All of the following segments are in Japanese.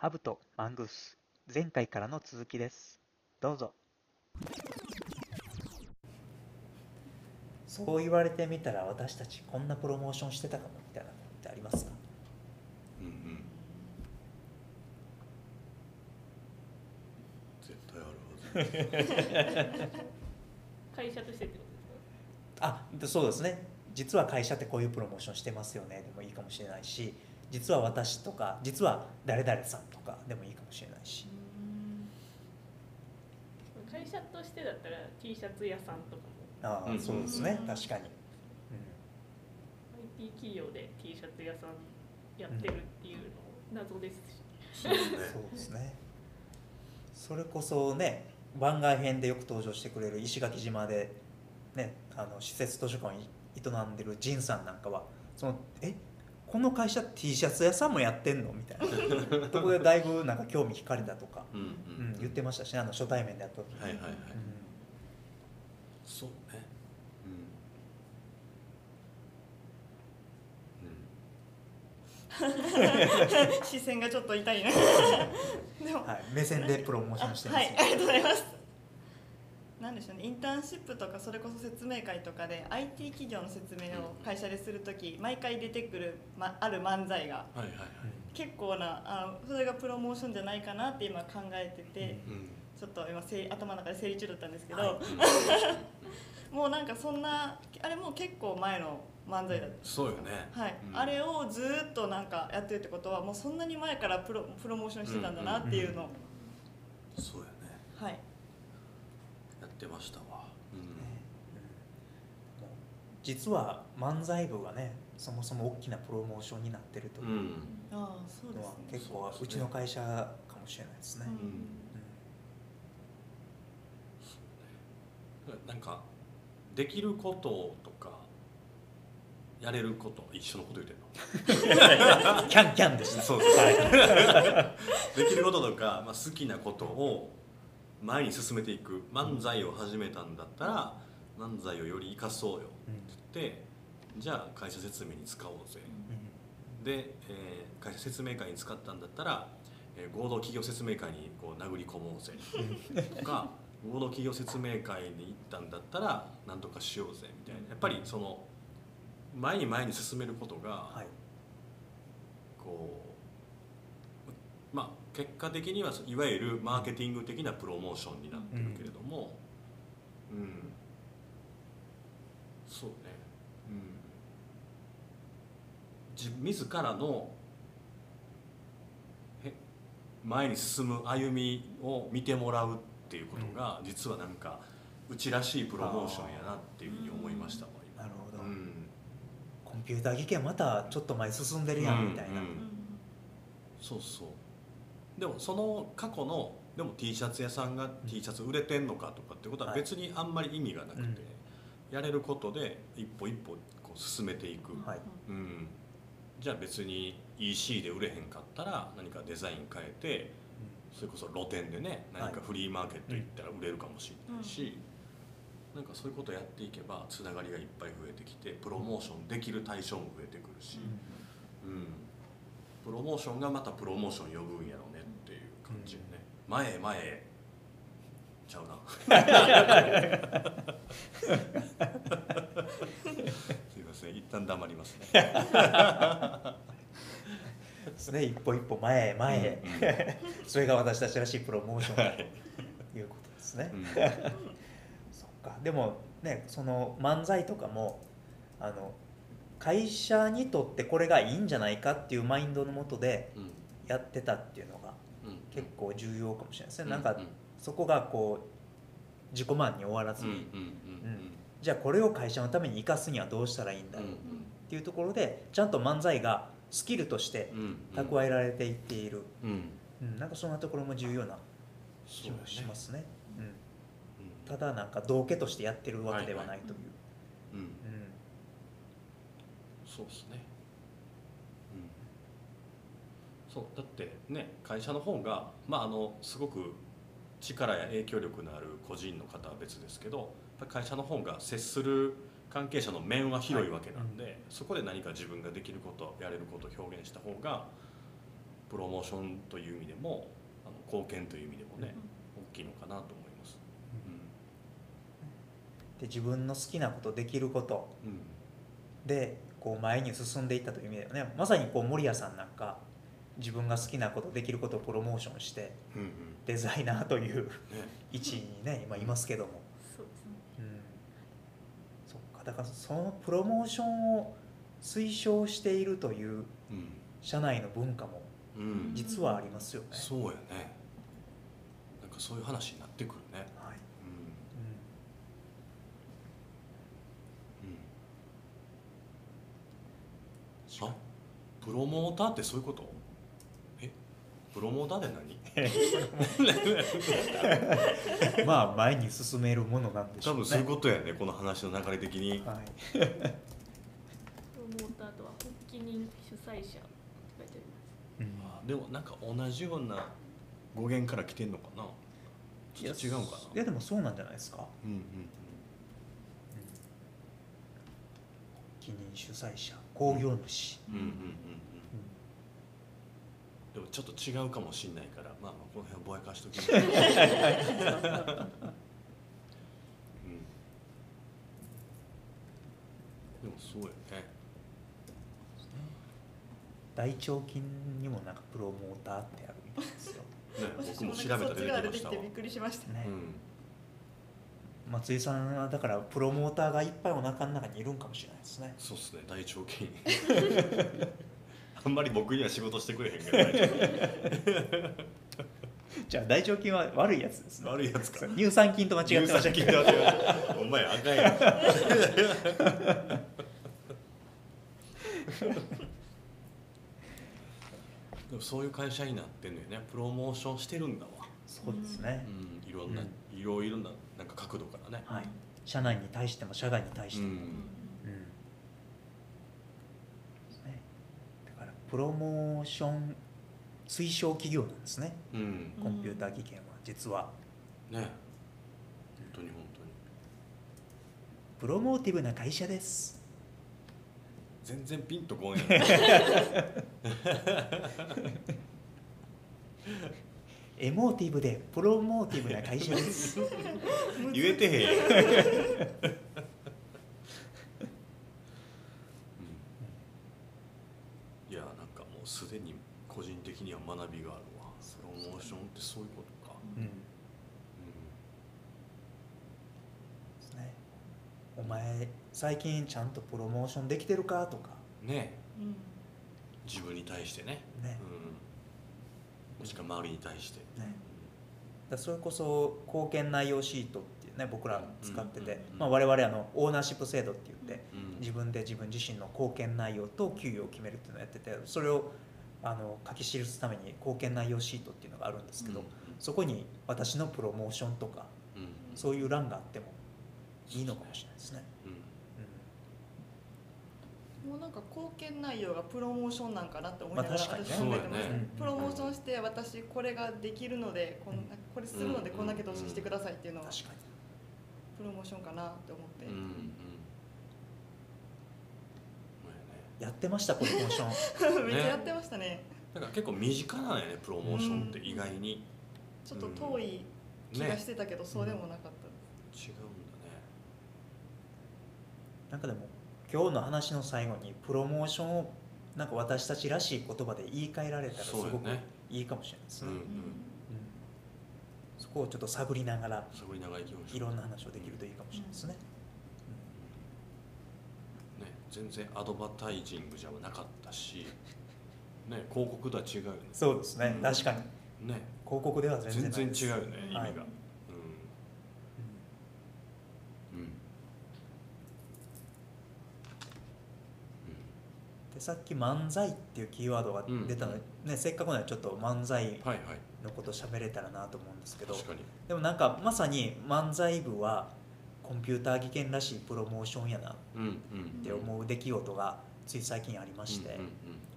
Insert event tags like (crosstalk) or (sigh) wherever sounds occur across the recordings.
ハブとマングース前回からの続きです。どうぞ。そう言われてみたら私たちこんなプロモーションしてたかもみたいなのってありますか？うんうん。絶対あるはず。(laughs) 会社としてってことですか？あでそうですね。実は会社ってこういうプロモーションしてますよね。でもいいかもしれないし実は私とか実は誰々さんとかでもいいかもしれないし会社としてだったら T シャツ屋さんとかも。ああ、うん。そうですね。うん。確かに、IT 企業で T シャツ屋さんやってるっていうの謎ですし、そうですねそうですね。それこそね番外編でよく登場してくれる石垣島で、ね、あの施設図書館を営んでる仁さんなんかはそのえ？この会社 T シャツ屋さんもやってんのみたいな。(laughs) とこでだいぶなんか興味惹かれたとか、うんううん。ん、言ってましたしねあの初対面でやった時に、はいはいはい、うん。そうね。(laughs) 視線がちょっと痛いな。(laughs) でも。はい、目線でプロモーションしてます、はい。ありがとうございますなんでしょうね。インターンシップとかそれこそ説明会とかで IT 企業の説明を会社でする時毎回出てくる、ま、ある漫才がうんはいはいはい。結構なあのそれがプロモーションじゃないかなって今考えてて、うん。ちょっと今頭の中で整理中だったんですけど、はい。(laughs) もうなんかそんなあれもう結構前の漫才だったそうよね。はい。うん。あれをずーっとなんかやってるってことはもうそんなに前からプロプロモーションしてたんだなっていうのを、そうやねはいやってましたわ。うん。実は漫才部がねそもそも大きなプロモーションになってるというのは結構そうちの会社かもしれないですね、なんかできることとかやれること一緒のこと言ってんの？キャンキャンでした。そうですはい、(laughs) できることとか、まあ、好きなことを前に進めていく漫才を始めたんだったら漫才をより生かそうようんって言ってじゃあ会社説明に使おうぜ。で、えー会社説明会に使ったんだったら、えー合同企業説明会にこう殴り込もうぜ。とか合同企業説明会に行ったんだったら何とかしようぜ。みたいな。やっぱりその前に前に進めることが、はい。こうまあ結果的にはいわゆるマーケティング的なプロモーションになってるけれどもうん、そうね。うん。自自らのへ前に進む歩みを見てもらうっていうことが、実はなんかうちらしいプロモーションやなっていうふうに思いましたもん今。なるほど、うん。コンピューター技研またちょっと前進んでるやんみたいな、うん。うん。そうそうでもその過去のでも T シャツ屋さんが T シャツ売れてんのかとかってことははい。別にあんまり意味がなくて、うん。やれることで一歩一歩こう進めていく、はい。うん、じゃあ別に EC で売れへんかったら何かデザイン変えてそれこそ露店でね何かフリーマーケット行ったら売れるかもしれないし、なんかそういうことやっていけばつながりがいっぱい増えてきてプロモーションできる対象も増えてくるし。うん、プロモーションがまたプロモーション呼ぶんやろうね感じよね、前へ前。へちゃうな。(laughs) すいません。一旦黙りますね。ですね。一歩一歩前へ前へ、うん。うん。それが私たちらしいプロモーション。だということですね、うん。そっか。でもねその漫才とかもあの会社にとってこれがいいんじゃないかっていうマインドのもとでうん。やってたっていうのがうん結構重要かもしれないですね、うんなんかうん。そこがこう自己満に終わらずうんに、じゃあこれを会社のために生かすにはどうしたらいいんだう。んろうっていうところでちゃんと漫才がスキルとして蓄えられていっている、うん。うん、なんかそんなところも重要な気もしますね。うん、うん。ただなんか道家としてやってるわけではないという、うん。うん。そうですね、うん、そうだってね会社の方がまああのすごく力や影響力のある個人の方は別ですけど会社の方が接する関係者の面は広いわけなんで、そこで何か自分ができることやれることを表現した方がプロモーションという意味でもあの貢献という意味でもね、大きいのかなと思います。で自分の好きなことできること。うん。うんでこう前に進んでいったという意味ではね。まさにこう守谷さんなんか自分が好きなことできることをプロモーションしてうんうん。デザイナーというね。位置にね今いますけども、そうですね。うん、そっか。だからそのプロモーションを推奨しているという社内の文化もうん。うん実はありますよね。そうやね。なんかそういう話になってくるね。はい。うん。うん。あ？プロモーターってそういうこと？えプロモーターって何？う (laughs) んまあ前に進めるものなんでしょうね。多分そういうことやねこの話の流れ的に。はい。プロモーターとは発起人主催者って書いてあります。うん。あでもなんか同じような語源から来てんのかな？ちょっと違うかいやでもそうなんじゃないですか。うんうん記任主催者興行主、うんうんうんうんでもちょっと違うかもしんないからまあまあこの辺ぼやかしときますう。(laughs) ん。でもそうよね。大腸筋にもなんかプロモーターってあるみたいですよ。ね私僕も調べたら出てきましたびっくりしました。ね。うん。松井さんはだからプロモーターがいっぱいお腹の中にいるんかもしれないですね。そうっすね大腸筋 (laughs) あんまり僕には仕事してくれへんけど (laughs) じゃあ大腸筋は悪いやつですね。悪いやつか乳酸菌と間違ってました。乳酸菌だってお前あかんやん (laughs) でもそういう会社になってんのよねプロモーションしてるんだわ、そうですねう。ん、いろんな、ういろいろななんか角度からね、はい。社内に対しても社外に対しても。うんうんですねだからプロモーション推奨企業なんですね。うんコンピューター技研は実はね本当に本当にプロモーティブな会社です。全然ピンとこんやんエモーティブでプロモーティブな会社です。(laughs) 言えてへん (laughs) やん、うん、いやなんかもうすでに個人的には学びがあるわ。プロモーションってそういうことか、うん。うですね。お前最近ちゃんとプロモーションできてるかとか。ん、ね。うん。自分に対してね、ね。うん、もしくは周りに対して、ね。だそれこそ貢献内容シートっていうね僕ら使ってて、うんまあ、我々あのオーナーシップ制度って言ってうん。自分で自分自身の貢献内容と給与を決めるっていうのをやっててそれをあの書き記すために貢献内容シートっていうのがあるんですけど、うん。そこに私のプロモーションとかうん。そういう欄があってもいいのかもしれないですね。うん。もうなんか貢献内容がプロモーションなんかなって思いながらまあ確かにね。私考えてました、そうやねプロモーションして私これができるのでこんなこれするのでこんだけ投資してくださいっていうのは確かに。プロモーションかなって思って、うんうんうんやってましたプロモーション。(laughs) めっちゃやってましたね。だから結構身近なんやねプロモーションって意外に、ちょっと遠い気がしてたけど、そうでもなかった。です、違うんだね。なんかでも今日の話の最後にプロモーションをなんか私たちらしい言葉で言い換えられたらすごくいいかもしれないですね。うんうん。うん。そこをちょっと探りながら探りながら行きましょう。いろんな話をできるといいかもしれないですね。ね、全然アドバタイジングじゃなかったし、ね、広告とは違うよね。そうですね、うん。確かに。ね。広告では全然違うよね意味が、はい。うん。うん。でさっき漫才っていうキーワードが出たので、ね、せっかくならちょっと漫才はいはい。のこと喋れたらなと思うんですけど。確かに。でもなんかまさに漫才部はコンピューター技研らしいプロモーションやな。っうんうん。て思う出来事がつい最近ありまして、うんうん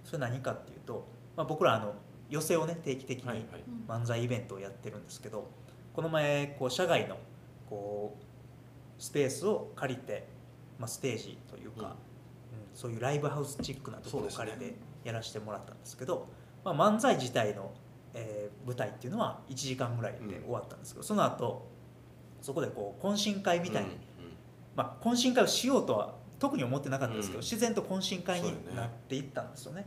それ何かっていうと、まあ、僕らあの寄席をね定期的に漫才イベントをやってるんですけどこの前こう社外のこうスペースを借りて、まあ、ステージというか、うん。そういうライブハウスチックなところを借りてやらせてもらったんですけどまあ、漫才自体の、えー舞台っていうのは1時間ぐらいで終わったんですけど、その後そこでこう懇親会みたいに、うんまあ、懇親会をしようとは特に思ってなかったんですけど、うん。自然と懇親会になっていったんですよね。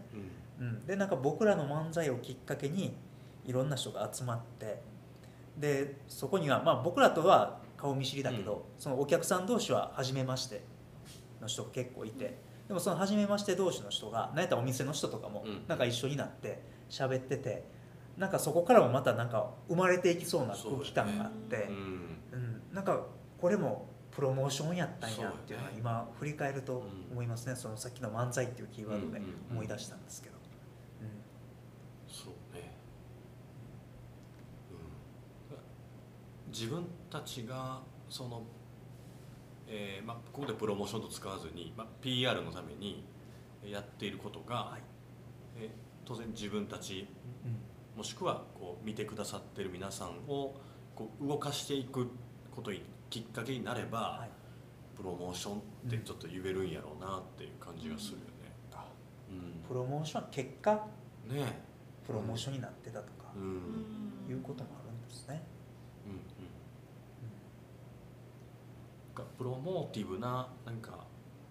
うんうん、でなんか僕らの漫才をきっかけにいろんな人が集まってでそこには、まあ、僕らとは顔見知りだけど、うん。そのお客さん同士は初めましての人が結構いてでもその初めまして同士の人が何やったらお店の人とかもうん。なんか一緒になって喋っててなんかそこからもまたなんか生まれていきそうな空気感があってうんうん、なんかこれもプロモーションやったんやっていうのは今振り返るとうん思いますね、そのさっきの漫才っていうキーワードでうんうん思い出したんですけど、そうね、うん、自分たちがその、えーまあ、ここでプロモーションと使わずに、まあ、PR のためにやっていることが、はい。えー当然自分たちうん。もしくはこう見てくださってる皆さんをこう動かしていくことにきっかけになれば、はい。プロモーションってちょっと言えるんやろうなっていう感じがするよね。プロモーションは結果？うん、ねプロモーションになってたとか。え、うん。うんいうこともあるんですね、うんなんかプロモーティブななんか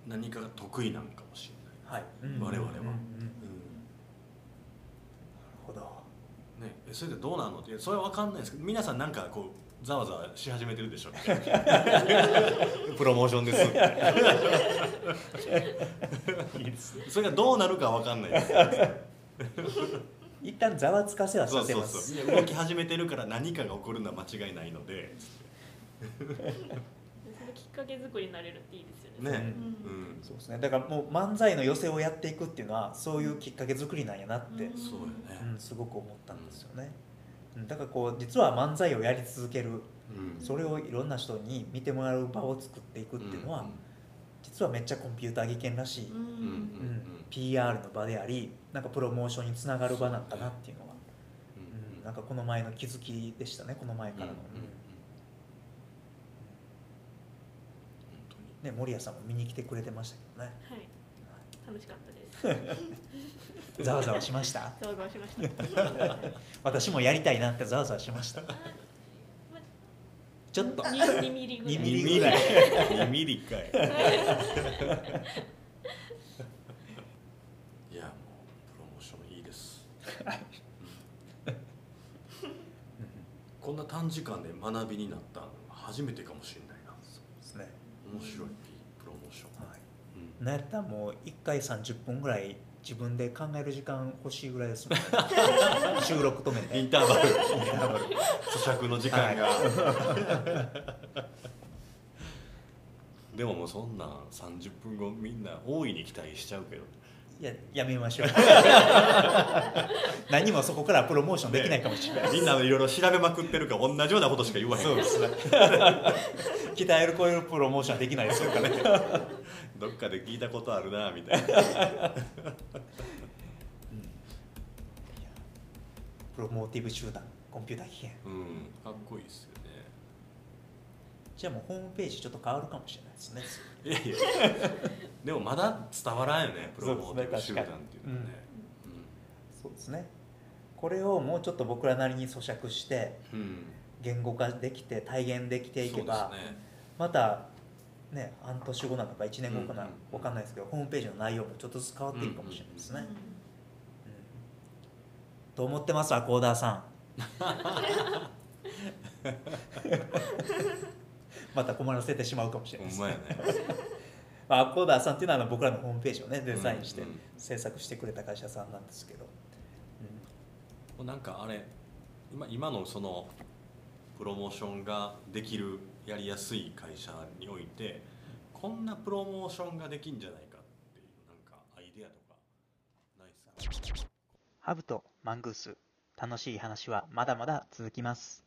何かが得意なんかもしれない。はい、うん。我々は。うんうんなるうん。ほど。ね、え。それでどうなの？ってそれは分かんないですけど皆さんなんかこうざわざわし始めてるでしょ (laughs) プロモーションです。っていいですそれがどうなるかは分かんない。で (laughs) す一旦ざわつかせはさせます。動き始めてるから何かが起こるのは間違いないので。そのきっかけ作りになれるっていいですよね。ね、ううん。んそうですね。だからもう漫才の寄せをやっていくっていうのはそういうきっかけ作りなんやなって、うん。そうよね。うん、すごく思ったんですよね、うん、だからこう実は漫才をやり続ける。うん。それをいろんな人に見てもらう場を作っていくっていうのは、実はめっちゃコンピューター技研らしい、ううんうんうん。PR の場でありなんかプロモーションにつながる場なんかなっていうのは、うんうん、なんかこの前の気づきでしたねこの前からの、ね、森谷さんも見に来てくれてましたけどね。はい楽しかったです。ざわざわしました？ざわざわしました。私もやりたいなってざわざわしました。ちょっと。に2ミリぐらい。2ミ2リぐらい。2ミリかい。い。やもうプロモーションいいです、うん。こんな短時間で学びになったの初めてかもしれないな。ですね、面白いプロモーション、はい、うんなんやったらもう1回30分ぐらい自分で考える時間欲しいぐらいですもんね。(laughs) 収録止めて。インターバル。インターバル。咀嚼の時間が、でももうそんなん30分後みんな大いに期待しちゃうけど。いややめましょう (laughs) 何もそこからプロモーションできないかもしれない。みんないろいろ調べまくってるから同じようなことしか言わへん。そうですね鍛える超えるプロモーションはできないですよね (laughs) どっかで聞いたことあるなみたいな。(laughs) プロモーティブ集団コンピューター危険。うん。かっこいいですよね。じゃあもうホームページちょっと変わるかもしれないですねいやいや。でもまだ伝わらんよねプロモーティブ集団っていうのはね。そうですねこれをもうちょっと僕らなりに咀嚼して言語化できて体現できていけば、またね半年後なのか1年後かな、わかんないですけどホームページの内容もちょっとずつ変わっていくかもしれないですね、と思ってますアコーダーさん。(laughs) また困らせてしまうかもしれないです。ほんまやね。(laughs) まあ、アコーダーさんっていうのは僕らのホームページをねデザインして制作してくれた会社さんなんですけど、うんなんかあれ今今のそのプロモーションができるやりやすい会社においてこんなプロモーションができんじゃないかっていうなんかアイデアとかないですか？ハブとマングース楽しい話はまだまだ続きます。